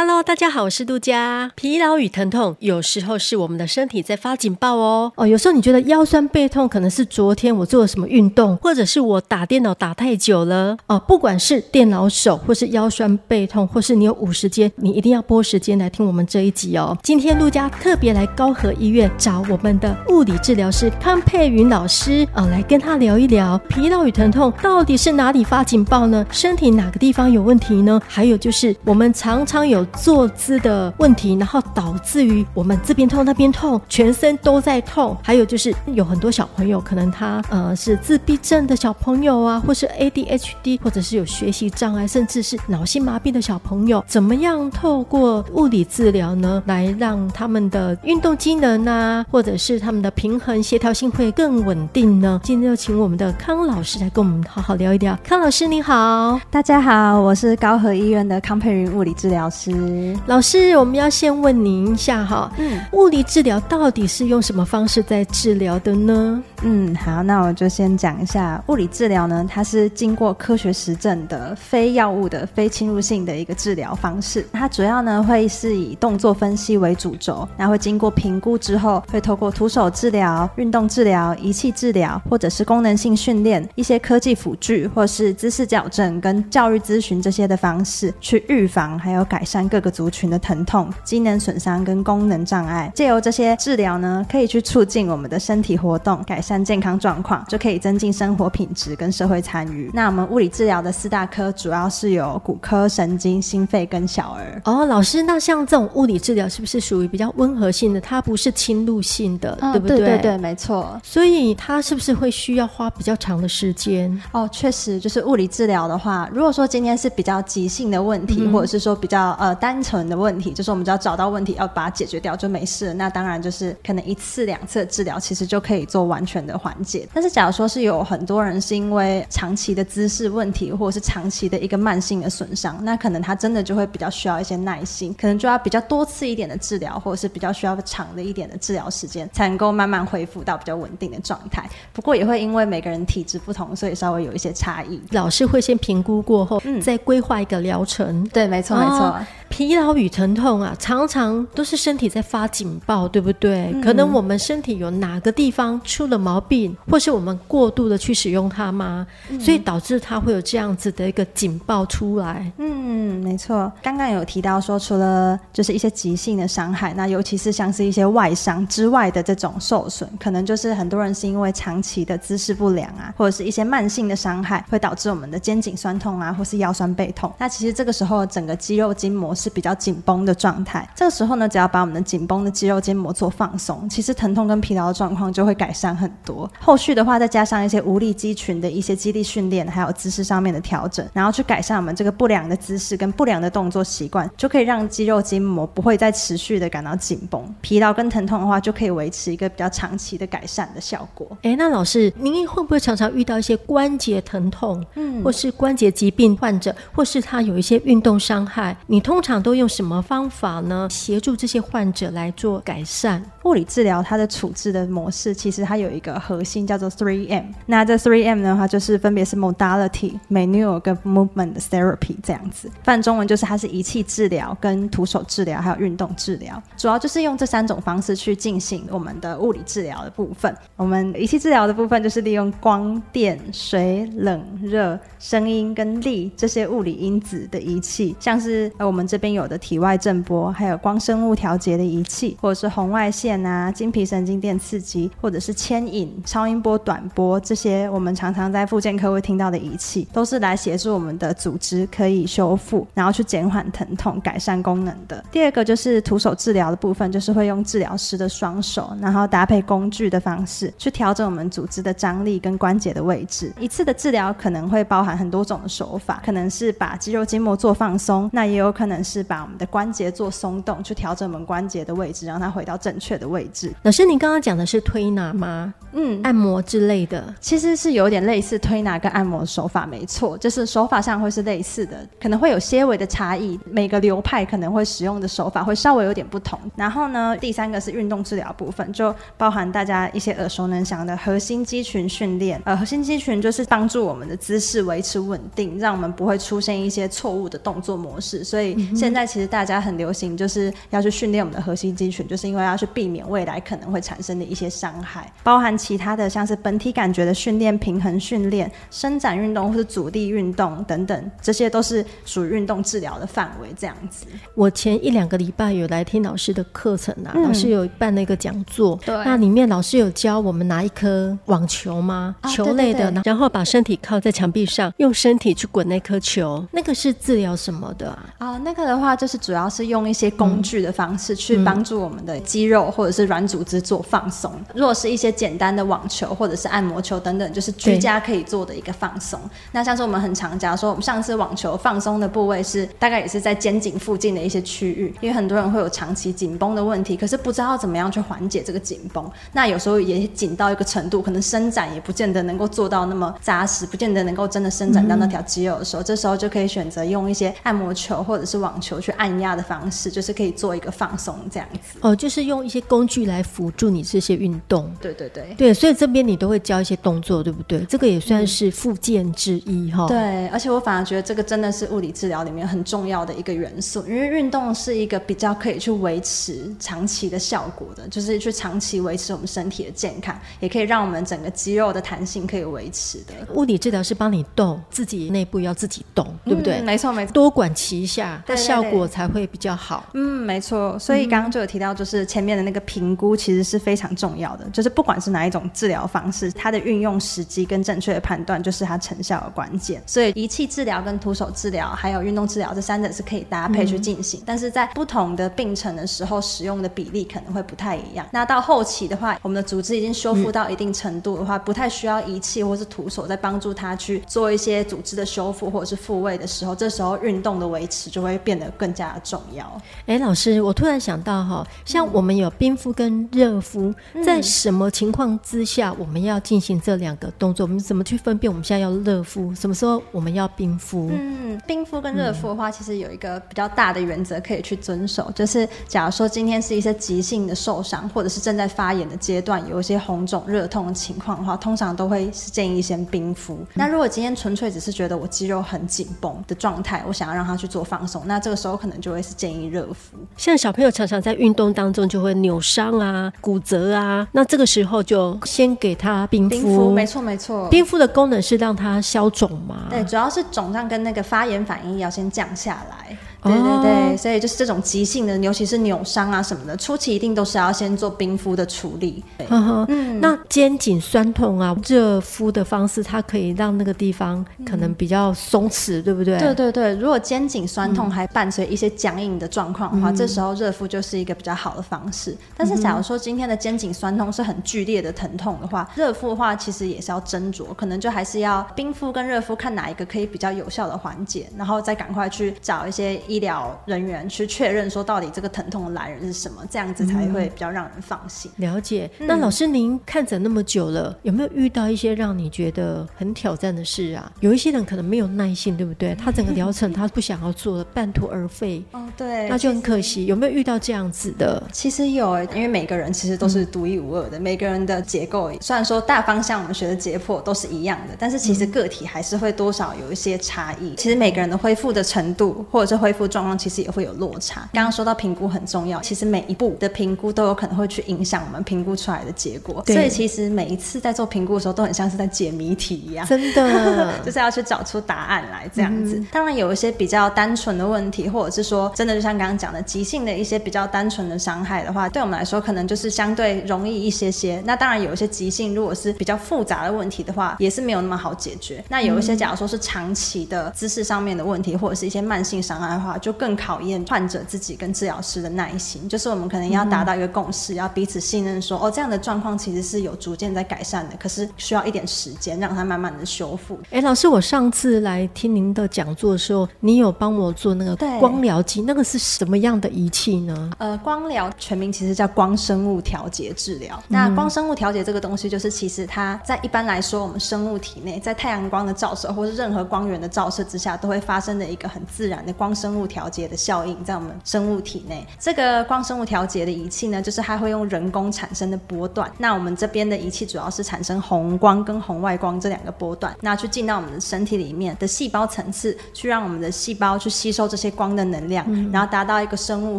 ？Hello，大家好，我是杜佳。疲劳与疼痛有时候是我们的身体在发警报哦。哦，有时候你觉得腰酸背痛，可能是昨天我做了什么运动，或者是我打电脑打太久了。哦，不管是电脑手，或是腰酸背痛，或是你有五十间，你一定要拨时间来听我们这一集哦。今天陆佳特别来高和医院找我们的物理治疗师康佩云老师啊，来跟他聊一聊疲劳与疼痛到底是哪里发警报呢？身体哪个地方有问题呢？还有就是我们常常有。坐姿的问题，然后导致于我们这边痛那边痛，全身都在痛。还有就是有很多小朋友，可能他呃是自闭症的小朋友啊，或是 ADHD，或者是有学习障碍，甚至是脑性麻痹的小朋友，怎么样透过物理治疗呢，来让他们的运动机能啊，或者是他们的平衡协调性会更稳定呢？今天就请我们的康老师来跟我们好好聊一聊。康老师你好，大家好，我是高和医院的康佩云物理治疗师。老师，我们要先问您一下哈，嗯，物理治疗到底是用什么方式在治疗的呢？嗯，好，那我就先讲一下物理治疗呢，它是经过科学实证的非药物的非侵入性的一个治疗方式。它主要呢会是以动作分析为主轴，那会经过评估之后，会透过徒手治疗、运动治疗、仪器治疗，或者是功能性训练、一些科技辅具，或是姿势矫正跟教育咨询这些的方式，去预防还有改善各个族群的疼痛、机能损伤跟功能障碍。借由这些治疗呢，可以去促进我们的身体活动，改善。健康状况就可以增进生活品质跟社会参与。那我们物理治疗的四大科主要是有骨科、神经、心肺跟小儿。哦，老师，那像这种物理治疗是不是属于比较温和性的？它不是侵入性的，哦、对不对？对对对，没错。所以它是不是会需要花比较长的时间？哦，确实，就是物理治疗的话，如果说今天是比较急性的问题，嗯、或者是说比较呃单纯的问题，就是我们只要找到问题，要把它解决掉就没事。那当然就是可能一次两次的治疗，其实就可以做完全的缓解，但是假如说是有很多人是因为长期的姿势问题，或者是长期的一个慢性的损伤，那可能他真的就会比较需要一些耐心，可能就要比较多次一点的治疗，或者是比较需要长的一点的治疗时间，才能够慢慢恢复到比较稳定的状态。不过也会因为每个人体质不同，所以稍微有一些差异。老师会先评估过后，嗯，再规划一个疗程。对，没错，没错。哦疲劳与疼痛啊，常常都是身体在发警报，对不对？嗯、可能我们身体有哪个地方出了毛病，或是我们过度的去使用它吗？嗯、所以导致它会有这样子的一个警报出来。嗯，没错。刚刚有提到说，除了就是一些急性的伤害，那尤其是像是一些外伤之外的这种受损，可能就是很多人是因为长期的姿势不良啊，或者是一些慢性的伤害，会导致我们的肩颈酸痛啊，或是腰酸背痛。那其实这个时候整个肌肉筋膜。是比较紧绷的状态，这个时候呢，只要把我们的紧绷的肌肉筋膜做放松，其实疼痛跟疲劳的状况就会改善很多。后续的话，再加上一些无力肌群的一些肌力训练，还有姿势上面的调整，然后去改善我们这个不良的姿势跟不良的动作习惯，就可以让肌肉筋膜不会再持续的感到紧绷。疲劳跟疼痛的话，就可以维持一个比较长期的改善的效果。哎，那老师，您会不会常常遇到一些关节疼痛，嗯，或是关节疾病患者，或是他有一些运动伤害？你通常常都用什么方法呢？协助这些患者来做改善。物理治疗它的处置的模式，其实它有一个核心叫做 Three M。那这 Three M 呢，它就是分别是 Modality、Manual 跟 Movement Therapy 这样子。翻中文就是它是仪器治疗、跟徒手治疗还有运动治疗，主要就是用这三种方式去进行我们的物理治疗的部分。我们仪器治疗的部分就是利用光电、水、冷、热、声音跟力这些物理因子的仪器，像是呃我们。这边有的体外震波，还有光生物调节的仪器，或者是红外线啊、经皮神经电刺激，或者是牵引、超音波、短波这些，我们常常在复健科会听到的仪器，都是来协助我们的组织可以修复，然后去减缓疼痛、改善功能的。第二个就是徒手治疗的部分，就是会用治疗师的双手，然后搭配工具的方式去调整我们组织的张力跟关节的位置。一次的治疗可能会包含很多种的手法，可能是把肌肉筋膜做放松，那也有可能。是把我们的关节做松动，去调整我们关节的位置，让它回到正确的的位置。老师，您刚刚讲的是推拿吗？嗯，按摩之类的，其实是有点类似推拿跟按摩手法，没错，就是手法上会是类似的，可能会有些微的差异，每个流派可能会使用的手法会稍微有点不同。然后呢，第三个是运动治疗部分，就包含大家一些耳熟能详的核心肌群训练。呃，核心肌群就是帮助我们的姿势维持稳定，让我们不会出现一些错误的动作模式。所以现在其实大家很流行，就是要去训练我们的核心肌群，就是因为要去避免未来可能会产生的一些伤害，包含。其他的像是本体感觉的训练、平衡训练、伸展运动或是阻力运动等等，这些都是属于运动治疗的范围。这样子，我前一两个礼拜有来听老师的课程啊，嗯、老师有办那个讲座，对，那里面老师有教我们拿一颗网球吗？啊、球类的，然后把身体靠在墙壁上，用身体去滚那颗球，那个是治疗什么的啊？啊，那个的话就是主要是用一些工具的方式去帮助我们的肌肉或者是软组织做放松。嗯、如果是一些简单。的网球或者是按摩球等等，就是居家可以做的一个放松。那像是我们很常讲说，我们上次网球放松的部位是大概也是在肩颈附近的一些区域，因为很多人会有长期紧绷的问题，可是不知道怎么样去缓解这个紧绷。那有时候也紧到一个程度，可能伸展也不见得能够做到那么扎实，不见得能够真的伸展到那条肌肉的时候，嗯、这时候就可以选择用一些按摩球或者是网球去按压的方式，就是可以做一个放松这样子。哦，就是用一些工具来辅助你这些运动。对对对。对，所以这边你都会教一些动作，对不对？这个也算是附件之一哈、嗯。对，而且我反而觉得这个真的是物理治疗里面很重要的一个元素，因为运动是一个比较可以去维持长期的效果的，就是去长期维持我们身体的健康，也可以让我们整个肌肉的弹性可以维持的。物理治疗是帮你动，自己内部要自己动，对不对？嗯、没错没错，多管齐下，它效果才会比较好。嗯，没错。所以刚刚就有提到，就是前面的那个评估其实是非常重要的，就是不管是哪一种治疗方式，它的运用时机跟正确的判断，就是它成效的关键。所以仪器治疗跟徒手治疗，还有运动治疗这三者是可以搭配去进行，嗯、但是在不同的病程的时候，使用的比例可能会不太一样。那到后期的话，我们的组织已经修复到一定程度的话，嗯、不太需要仪器或是徒手在帮助它去做一些组织的修复或者是复位的时候，这时候运动的维持就会变得更加的重要。哎、欸，老师，我突然想到哈，像我们有冰敷跟热敷，嗯、在什么情况之下我们要进行这两个动作，我们怎么去分辨我们现在要热敷，什么时候我们要冰敷？嗯，冰敷跟热敷的话，其实有一个比较大的原则可以去遵守，就是假如说今天是一些急性的受伤，或者是正在发炎的阶段，有一些红肿、热痛的情况的话，通常都会是建议先冰敷。嗯、那如果今天纯粹只是觉得我肌肉很紧绷的状态，我想要让他去做放松，那这个时候可能就会是建议热敷。像小朋友常常在运动当中就会扭伤啊、骨折啊，那这个时候就先给他冰敷。没错没错，冰敷的功能是让它消肿吗？对，主要是肿胀跟那个发炎反应要先降下来。对对对，所以就是这种急性的，尤其是扭伤啊什么的，初期一定都是要先做冰敷的处理。呵呵嗯，那肩颈酸痛啊，热敷的方式，它可以让那个地方可能比较松弛，嗯、对不对？对对对，如果肩颈酸痛还伴随一些僵硬的状况的话，嗯、这时候热敷就是一个比较好的方式。但是假如说今天的肩颈酸痛是很剧烈的疼痛的话，热敷的话其实也是要斟酌，可能就还是要冰敷跟热敷看哪一个可以比较有效的缓解，然后再赶快去找一些。医疗人员去确认说，到底这个疼痛的来源是什么，这样子才会比较让人放心。嗯、了解。那老师，您看诊那么久了，有没有遇到一些让你觉得很挑战的事啊？有一些人可能没有耐性，对不对？他整个疗程他不想要做了，半途而废。哦，对，那就很可惜。有没有遇到这样子的？其实有，因为每个人其实都是独一无二的，嗯、每个人的结构虽然说大方向我们学的解剖都是一样的，但是其实个体还是会多少有一些差异。其实每个人的恢复的程度或者是恢复状况其实也会有落差。刚刚说到评估很重要，其实每一步的评估都有可能会去影响我们评估出来的结果。所以其实每一次在做评估的时候，都很像是在解谜题一样，真的 就是要去找出答案来这样子。嗯、当然有一些比较单纯的问题，或者是说真的就像刚刚讲的急性的一些比较单纯的伤害的话，对我们来说可能就是相对容易一些些。那当然有一些急性，如果是比较复杂的问题的话，也是没有那么好解决。那有一些假如说是长期的姿势上面的问题，或者是一些慢性伤害的话，就更考验患者自己跟治疗师的耐心，就是我们可能要达到一个共识，嗯、要彼此信任说，说哦，这样的状况其实是有逐渐在改善的，可是需要一点时间，让它慢慢的修复。哎，老师，我上次来听您的讲座的时候，你有帮我做那个光疗机，那个是什么样的仪器呢？呃，光疗全名其其实叫光生物调节治疗。嗯、那光生物调节这个东西，就是其实它在一般来说，我们生物体内在太阳光的照射或是任何光源的照射之下，都会发生的一个很自然的光生物调节的效应，在我们生物体内。这个光生物调节的仪器呢，就是它会用人工产生的波段。那我们这边的仪器主要是产生红光跟红外光这两个波段，那去进到我们的身体里面的细胞层次，去让我们的细胞去吸收这些光的能量，嗯、然后达到一个生物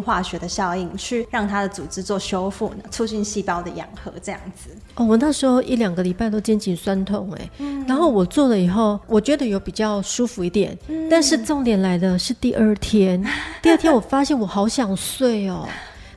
化学的效应，去让它的组织做修复，促进细胞的养合，这样子。哦，我那时候一两个礼拜都肩颈酸痛，哎、嗯，然后我做了以后，我觉得有比较舒服一点，嗯、但是重点来的是第二天，天第二天我发现我好想睡哦。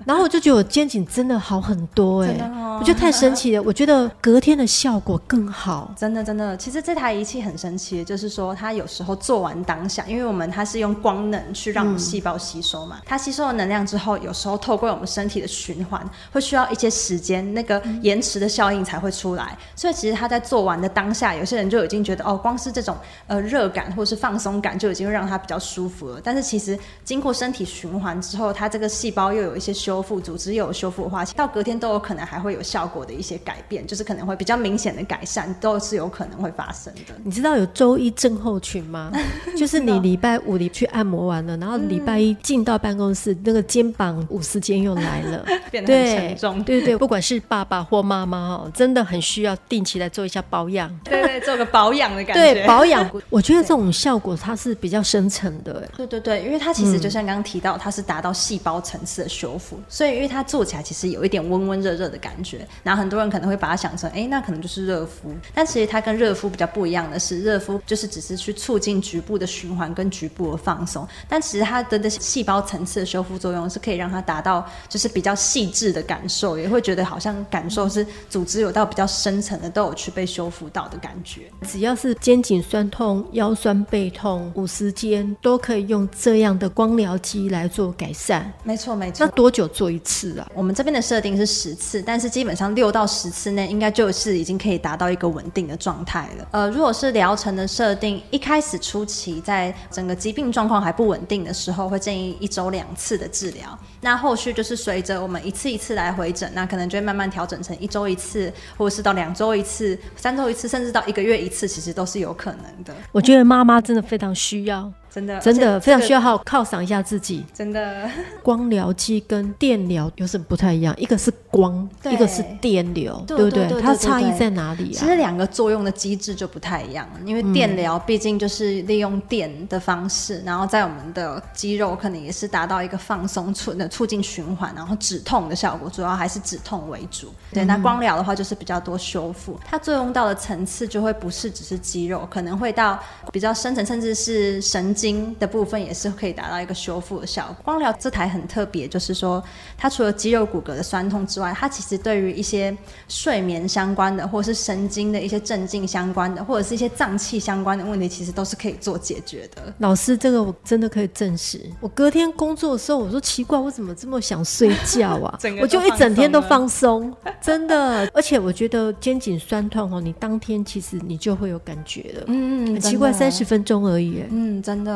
然后我就觉得我肩颈真的好很多哎、欸，哦、我觉得太神奇了。我觉得隔天的效果更好，真的真的。其实这台仪器很神奇，就是说它有时候做完当下，因为我们它是用光能去让我们细胞吸收嘛，嗯、它吸收了能量之后，有时候透过我们身体的循环，会需要一些时间，那个延迟的效应才会出来。所以其实它在做完的当下，有些人就已经觉得哦，光是这种呃热感或是放松感就已经让它比较舒服了。但是其实经过身体循环之后，它这个细胞又有一些修。修复组织有修复的话，到隔天都有可能还会有效果的一些改变，就是可能会比较明显的改善，都是有可能会发生的。你知道有周一症候群吗？就是你礼拜五你去按摩完了，然后礼拜一进到办公室，那个肩膀五十肩又来了，变得很沉重。对对对，不管是爸爸或妈妈哦，真的很需要定期来做一下保养。对对，做个保养的感觉。对，保养，我觉得这种效果它是比较深层的。对对对，因为它其实就像刚刚提到，它是达到细胞层次的修复。所以，因为它做起来其实有一点温温热热的感觉，然后很多人可能会把它想成，哎，那可能就是热敷。但其实它跟热敷比较不一样的是，热敷就是只是去促进局部的循环跟局部的放松，但其实它的的细胞层次的修复作用是可以让它达到就是比较细致的感受，也会觉得好像感受是组织有到比较深层的都有去被修复到的感觉。只要是肩颈酸痛、腰酸背痛、五十肩，都可以用这样的光疗机来做改善。没错，没错。那多久做一次？啊，我们这边的设定是十次，但是基本上六到十次内应该就是已经可以达到一个稳定的状态了。呃，如果是疗程的设定，一开始初期在整个疾病状况还不稳定的时候，会建议一周两次的治疗。那后续就是随着我们一次一次来回诊，那可能就会慢慢调整成一周一次，或者是到两周一次、三周一次，甚至到一个月一次，其实都是有可能的。我觉得妈妈真的非常需要。真的，真的非常需要好好犒赏一下自己。真的，光疗机跟电疗有什么不太一样？一个是光，一个是电流，对不对？它差异在哪里啊？其实两个作用的机制就不太一样。因为电疗毕竟就是利用电的方式，然后在我们的肌肉可能也是达到一个放松、促的促进循环，然后止痛的效果，主要还是止痛为主。对，那光疗的话就是比较多修复，它作用到的层次就会不是只是肌肉，可能会到比较深层，甚至是神经。筋的部分也是可以达到一个修复的效果。光疗这台很特别，就是说它除了肌肉骨骼的酸痛之外，它其实对于一些睡眠相关的，或者是神经的一些镇静相关的，或者是一些脏器相关的问题，其实都是可以做解决的。老师，这个我真的可以证实。我隔天工作的时候，我说奇怪，我怎么这么想睡觉啊？我就一整天都放松，真的。而且我觉得肩颈酸痛哦，你当天其实你就会有感觉了。嗯嗯，很奇怪，三十分钟而已。嗯，真的。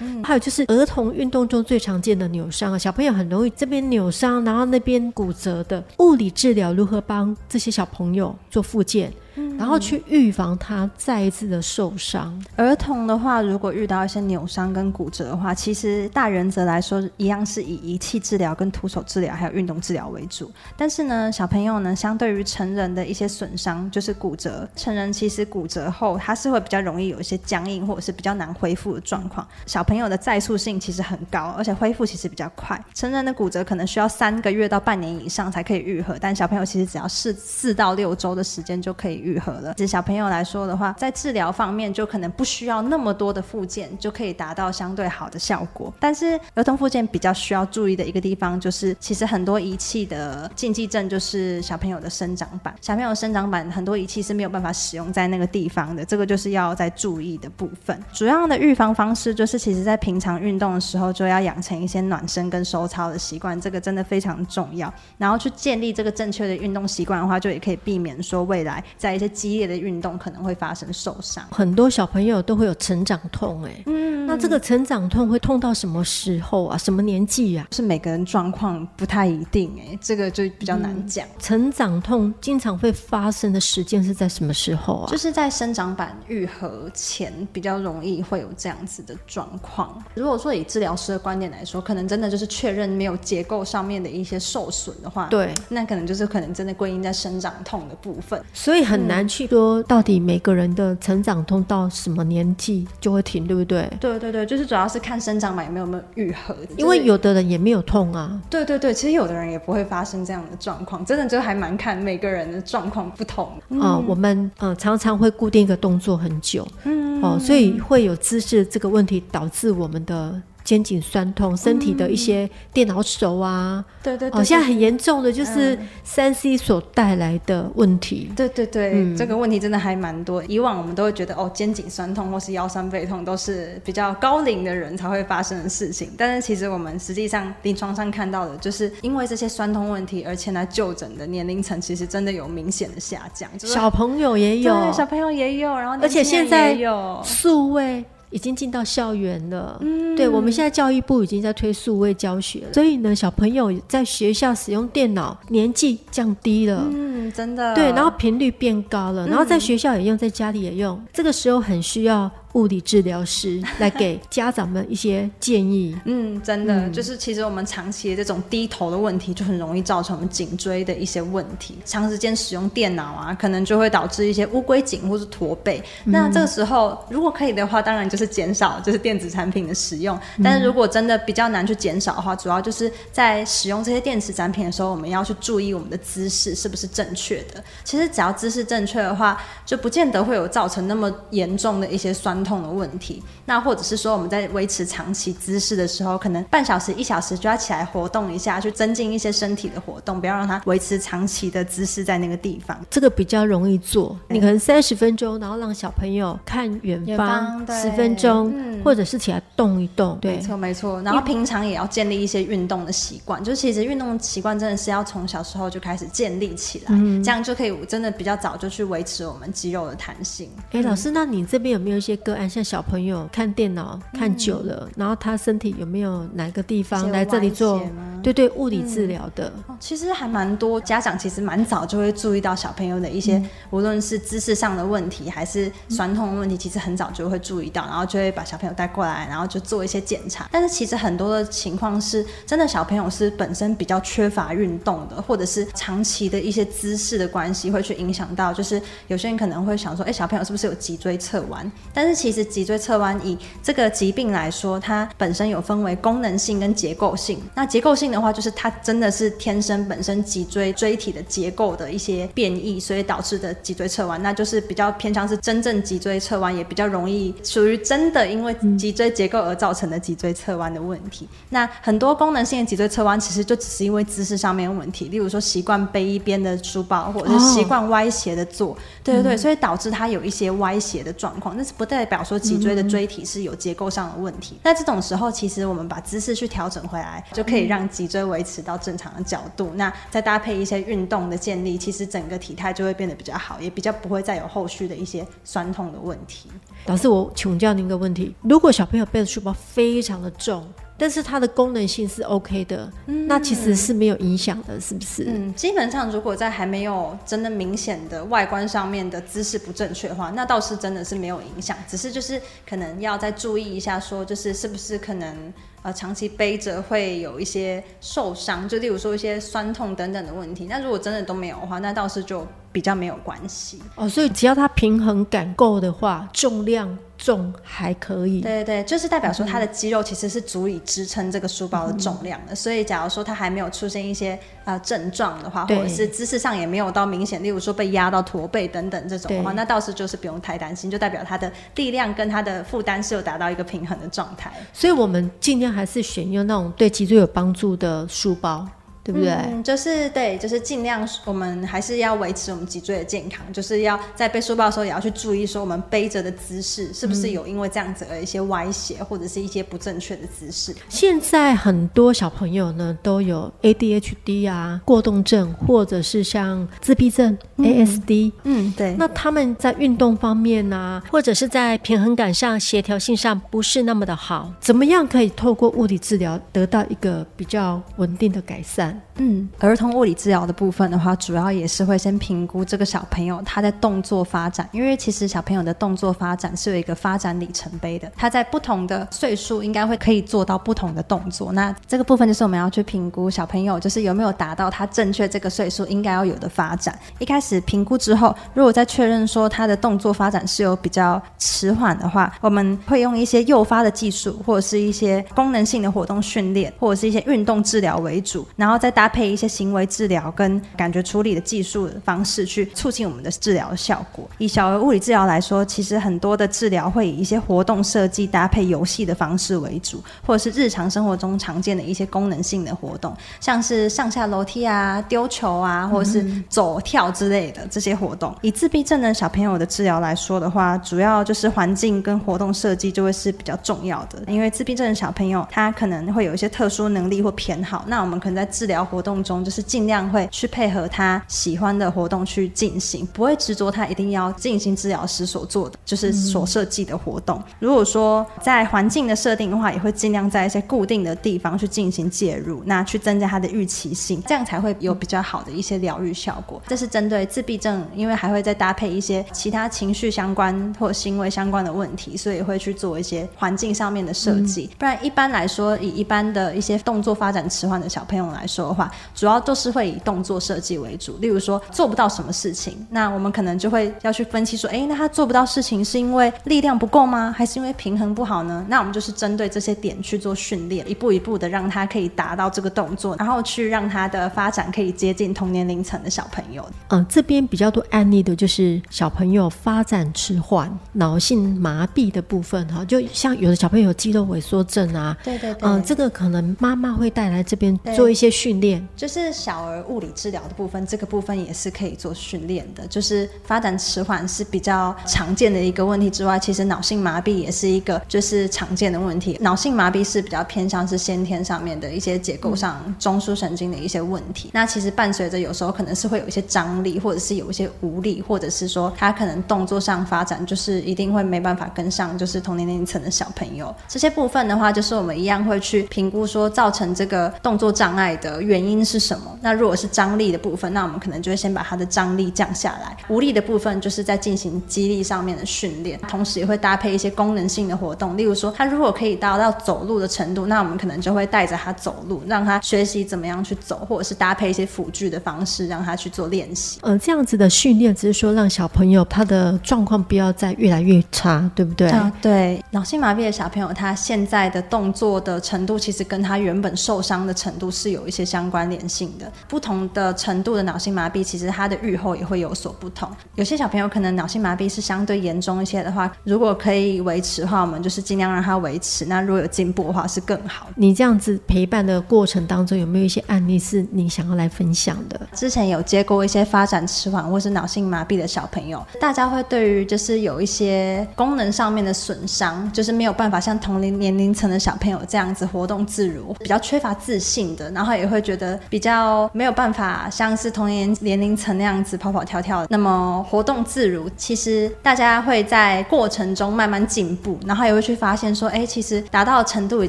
嗯，还有就是儿童运动中最常见的扭伤啊，小朋友很容易这边扭伤，然后那边骨折的，物理治疗如何帮这些小朋友做复健？然后去预防他再一次的受伤。儿童的话，如果遇到一些扭伤跟骨折的话，其实大原则来说，一样是以仪器治疗、跟徒手治疗还有运动治疗为主。但是呢，小朋友呢，相对于成人的一些损伤，就是骨折，成人其实骨折后，他是会比较容易有一些僵硬，或者是比较难恢复的状况。小朋友的再塑性其实很高，而且恢复其实比较快。成人的骨折可能需要三个月到半年以上才可以愈合，但小朋友其实只要四四到六周的时间就可以愈愈合了。其实小朋友来说的话，在治疗方面就可能不需要那么多的附件，就可以达到相对好的效果。但是儿童附件比较需要注意的一个地方，就是其实很多仪器的禁忌症就是小朋友的生长板。小朋友生长板很多仪器是没有办法使用在那个地方的，这个就是要在注意的部分。主要的预防方式就是，其实在平常运动的时候就要养成一些暖身跟收操的习惯，这个真的非常重要。然后去建立这个正确的运动习惯的话，就也可以避免说未来在在一些激烈的运动可能会发生受伤。很多小朋友都会有成长痛，哎，嗯，那这个成长痛会痛到什么时候啊？什么年纪啊？是每个人状况不太一定，哎，这个就比较难讲。嗯，成长痛经常会发生的时间是在什么时候啊？就是在生长板愈合前比较容易会有这样子的状况。如果说以治疗师的观点来说，可能真的就是确认没有结构上面的一些受损的话，对，那可能就是可能真的归因在生长痛的部分。所以很难去说到底每个人的成长痛到什么年纪就会停，对不对？对对对，就是主要是看生长板有没有没有愈合，因为有的人也没有痛啊。对对对，其实有的人也不会发生这样的状况，真的就还蛮看每个人的状况不同。啊、嗯呃，我们呃常常会固定一个动作很久，嗯，哦、呃，所以会有姿势这个问题导致我们的。肩颈酸痛，身体的一些电脑手啊，对对对，现在很严重的就是三 C 所带来的问题。对对对，嗯、这个问题真的还蛮多。以往我们都会觉得哦，肩颈酸痛或是腰酸背痛都是比较高龄的人才会发生的事情，但是其实我们实际上临床上看到的，就是因为这些酸痛问题而前来就诊的年龄层，其实真的有明显的下降。小朋友也有，小朋友也有，然后而且现在有数位。已经进到校园了，嗯，对，我们现在教育部已经在推数位教学了，所以呢，小朋友在学校使用电脑年纪降低了，嗯，真的，对，然后频率变高了，然后在学校也用，在家里也用，嗯，这个时候很需要。物理治疗师 来给家长们一些建议。嗯，真的，嗯、就是其实我们长期的这种低头的问题，就很容易造成我们颈椎的一些问题。长时间使用电脑啊，可能就会导致一些乌龟颈或是驼背。嗯、那这个时候，如果可以的话，当然就是减少就是电子产品的使用。但是如果真的比较难去减少的话，主要就是在使用这些电子产品的时候，我们要去注意我们的姿势是不是正确的。其实只要姿势正确的话，就不见得会有造成那么严重的一些酸痛的问题，那或者是说我们在维持长期姿势的时候，可能半小时、一小时就要起来活动一下，去增进一些身体的活动，不要让它维持长期的姿势在那个地方。这个比较容易做，你可能三十分钟，然后让小朋友看远方十分钟，嗯、或者是起来动一动。对，没错没错。然后平常也要建立一些运动的习惯，就是其实运动习惯真的是要从小时候就开始建立起来，嗯、这样就可以真的比较早就去维持我们肌肉的弹性。哎、欸，老师，那你这边有没有一些个案，像小朋友看电脑看久了，嗯、然后他身体有没有哪个地方来这里做？对对，物理治疗的、嗯，其实还蛮多。家长其实蛮早就会注意到小朋友的一些，嗯、无论是姿势上的问题，还是酸痛的问题，其实很早就会注意到，然后就会把小朋友带过来，然后就做一些检查。但是其实很多的情况是，真的小朋友是本身比较缺乏运动的，或者是长期的一些姿势的关系，会去影响到。就是有些人可能会想说，哎，小朋友是不是有脊椎侧弯？但是其实脊椎侧弯以这个疾病来说，它本身有分为功能性跟结构性。那结构性的话，就是它真的是天生本身脊椎椎体的结构的一些变异，所以导致的脊椎侧弯，那就是比较偏向是真正脊椎侧弯，也比较容易属于真的因为脊椎结构而造成的脊椎侧弯的问题。那很多功能性的脊椎侧弯，其实就只是因为姿势上面的问题，例如说习惯背一边的书包，或者是习惯歪斜的坐，对对对，所以导致它有一些歪斜的状况。那是不代表说脊椎的椎体是有结构上的问题。那这种时候，其实我们把姿势去调整回来，就可以让脊椎维持到正常的角度，那再搭配一些运动的建立，其实整个体态就会变得比较好，也比较不会再有后续的一些酸痛的问题。老师，我请教您一个问题：如果小朋友背的书包非常的重，但是它的功能性是 OK 的，嗯、那其实是没有影响的，是不是？嗯，基本上如果在还没有真的明显的外观上面的姿势不正确的话，那倒是真的是没有影响，只是就是可能要再注意一下，说就是是不是可能。呃，长期背着会有一些受伤，就例如说一些酸痛等等的问题。那如果真的都没有的话，那倒是就比较没有关系哦。所以只要它平衡感够的话，重量重还可以。对对对，就是代表说他的肌肉其实是足以支撑这个书包的重量的。嗯、所以假如说他还没有出现一些呃症状的话，或者是姿势上也没有到明显，例如说被压到驼背等等这种的话，那倒是就是不用太担心，就代表他的力量跟他的负担是有达到一个平衡的状态。所以我们尽量。还是选用那种对脊椎有帮助的书包。对对不对？嗯，就是对，就是尽量我们还是要维持我们脊椎的健康，就是要在背书包的时候也要去注意说我们背着的姿势是不是有因为这样子而一些歪斜或者是一些不正确的姿势。现在很多小朋友呢都有 ADHD 啊、过动症，或者是像自闭症、嗯、ASD。嗯，对。那他们在运动方面呢、啊，或者是在平衡感上、协调性上不是那么的好，怎么样可以透过物理治疗得到一个比较稳定的改善？嗯，儿童物理治疗的部分的话，主要也是会先评估这个小朋友他的动作发展，因为其实小朋友的动作发展是有一个发展里程碑的，他在不同的岁数应该会可以做到不同的动作。那这个部分就是我们要去评估小朋友就是有没有达到他正确这个岁数应该要有的发展。一开始评估之后，如果再确认说他的动作发展是有比较迟缓的话，我们会用一些诱发的技术，或者是一些功能性的活动训练，或者是一些运动治疗为主，然后再搭。配一些行为治疗跟感觉处理的技术的方式去促进我们的治疗效果。以小儿物理治疗来说，其实很多的治疗会以一些活动设计搭配游戏的方式为主，或者是日常生活中常见的一些功能性的活动，像是上下楼梯啊、丢球啊，或者是走跳之类的这些活动。以自闭症的小朋友的治疗来说的话，主要就是环境跟活动设计就会是比较重要的，因为自闭症的小朋友他可能会有一些特殊能力或偏好，那我们可能在治疗活动中就是尽量会去配合他喜欢的活动去进行，不会执着他一定要进行治疗师所做的，就是所设计的活动。如果说在环境的设定的话，也会尽量在一些固定的地方去进行介入，那去增加他的预期性，这样才会有比较好的一些疗愈效果。这是针对自闭症，因为还会再搭配一些其他情绪相关或行为相关的问题，所以会去做一些环境上面的设计。不然一般来说，以一般的一些动作发展迟缓的小朋友来说的话，主要都是会以动作设计为主，例如说做不到什么事情，那我们可能就会要去分析说，哎，那他做不到事情是因为力量不够吗？还是因为平衡不好呢？那我们就是针对这些点去做训练，一步一步的让他可以达到这个动作，然后去让他的发展可以接近同年龄层的小朋友。嗯，这边比较多案例的就是小朋友发展迟缓、脑性麻痹的部分哈，就像有的小朋友有肌肉萎缩症啊，对对对，嗯，这个可能妈妈会带来这边做一些训训练，就是小。儿物理治疗的部分，这个部分也是可以做训练的。就是发展迟缓是比较常见的一个问题之外，其实脑性麻痹也是一个就是常见的问题。脑性麻痹是比较偏向是先天上面的一些结构上中枢神经的一些问题。那其实伴随着有时候可能是会有一些张力，或者是有一些无力，或者是说他可能动作上发展就是一定会没办法跟上，就是同年龄层的小朋友。这些部分的话，就是我们一样会去评估说造成这个动作障碍的原因是什么。那如果是张力的部分，那我们可能就会先把它的张力降下来。无力的部分就是在进行肌力上面的训练，同时也会搭配一些功能性的活动。例如说，他如果可以达到走路的程度，那我们可能就会带着他走路，让他学习怎么样去走，或者是搭配一些辅具的方式，让他去做练习。呃，这样子的训练只是说让小朋友他的状况不要再越来越差，对不对？啊，对。脑性麻痹的小朋友，他现在的动作的程度，其实跟他原本受伤的程度是有一些相关联性的。不同的程度的脑性麻痹，其实它的预后也会有所不同。有些小朋友可能脑性麻痹是相对严重一些的话，如果可以维持的话，我们就是尽量让他维持。那如果有进步的话，是更好。你这样子陪伴的过程当中，有没有一些案例是你想要来分享的？之前有接过一些发展迟缓或是脑性麻痹的小朋友，大家会对于就是有一些功能上面的损伤，就是没有办法像同龄年龄层的小朋友这样子活动自如，比较缺乏自信的，然后也会觉得比较没有办法像是同年年龄层那样子跑跑跳跳，那么活动自如。其实大家会在过程中慢慢进步，然后也会去发现说，哎，其实达到的程度已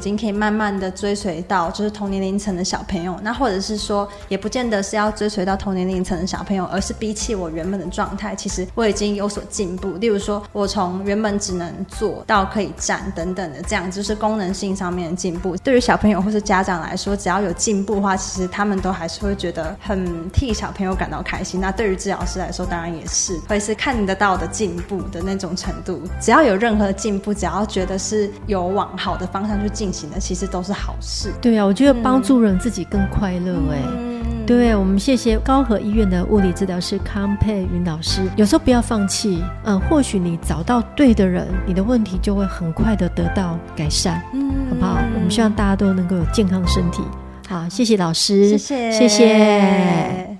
经可以慢慢的追随到就是同年龄层的小朋友。那或者是说，也不见得是要追随到同年龄层的小朋友，而是比起我原本的状态，其实我已经有所进步。例如说，我从原本只能坐到可以站等等的，这样就是功能性上面的进步。对于小朋友或是家长来说，只要有进步的话，其实他们都还是会觉得很。嗯，替小朋友感到开心。那对于治疗师来说，当然也是会是看得到的进步的那种程度。只要有任何进步，只要觉得是有往好的方向去进行的，其实都是好事。对啊，我觉得帮助人自己更快乐哎。嗯、对，我们谢谢高和医院的物理治疗师康佩云老师。有时候不要放弃，嗯，或许你找到对的人，你的问题就会很快的得到改善。嗯，好不好？我们希望大家都能够有健康的身体。好，谢谢老师，谢谢，谢谢。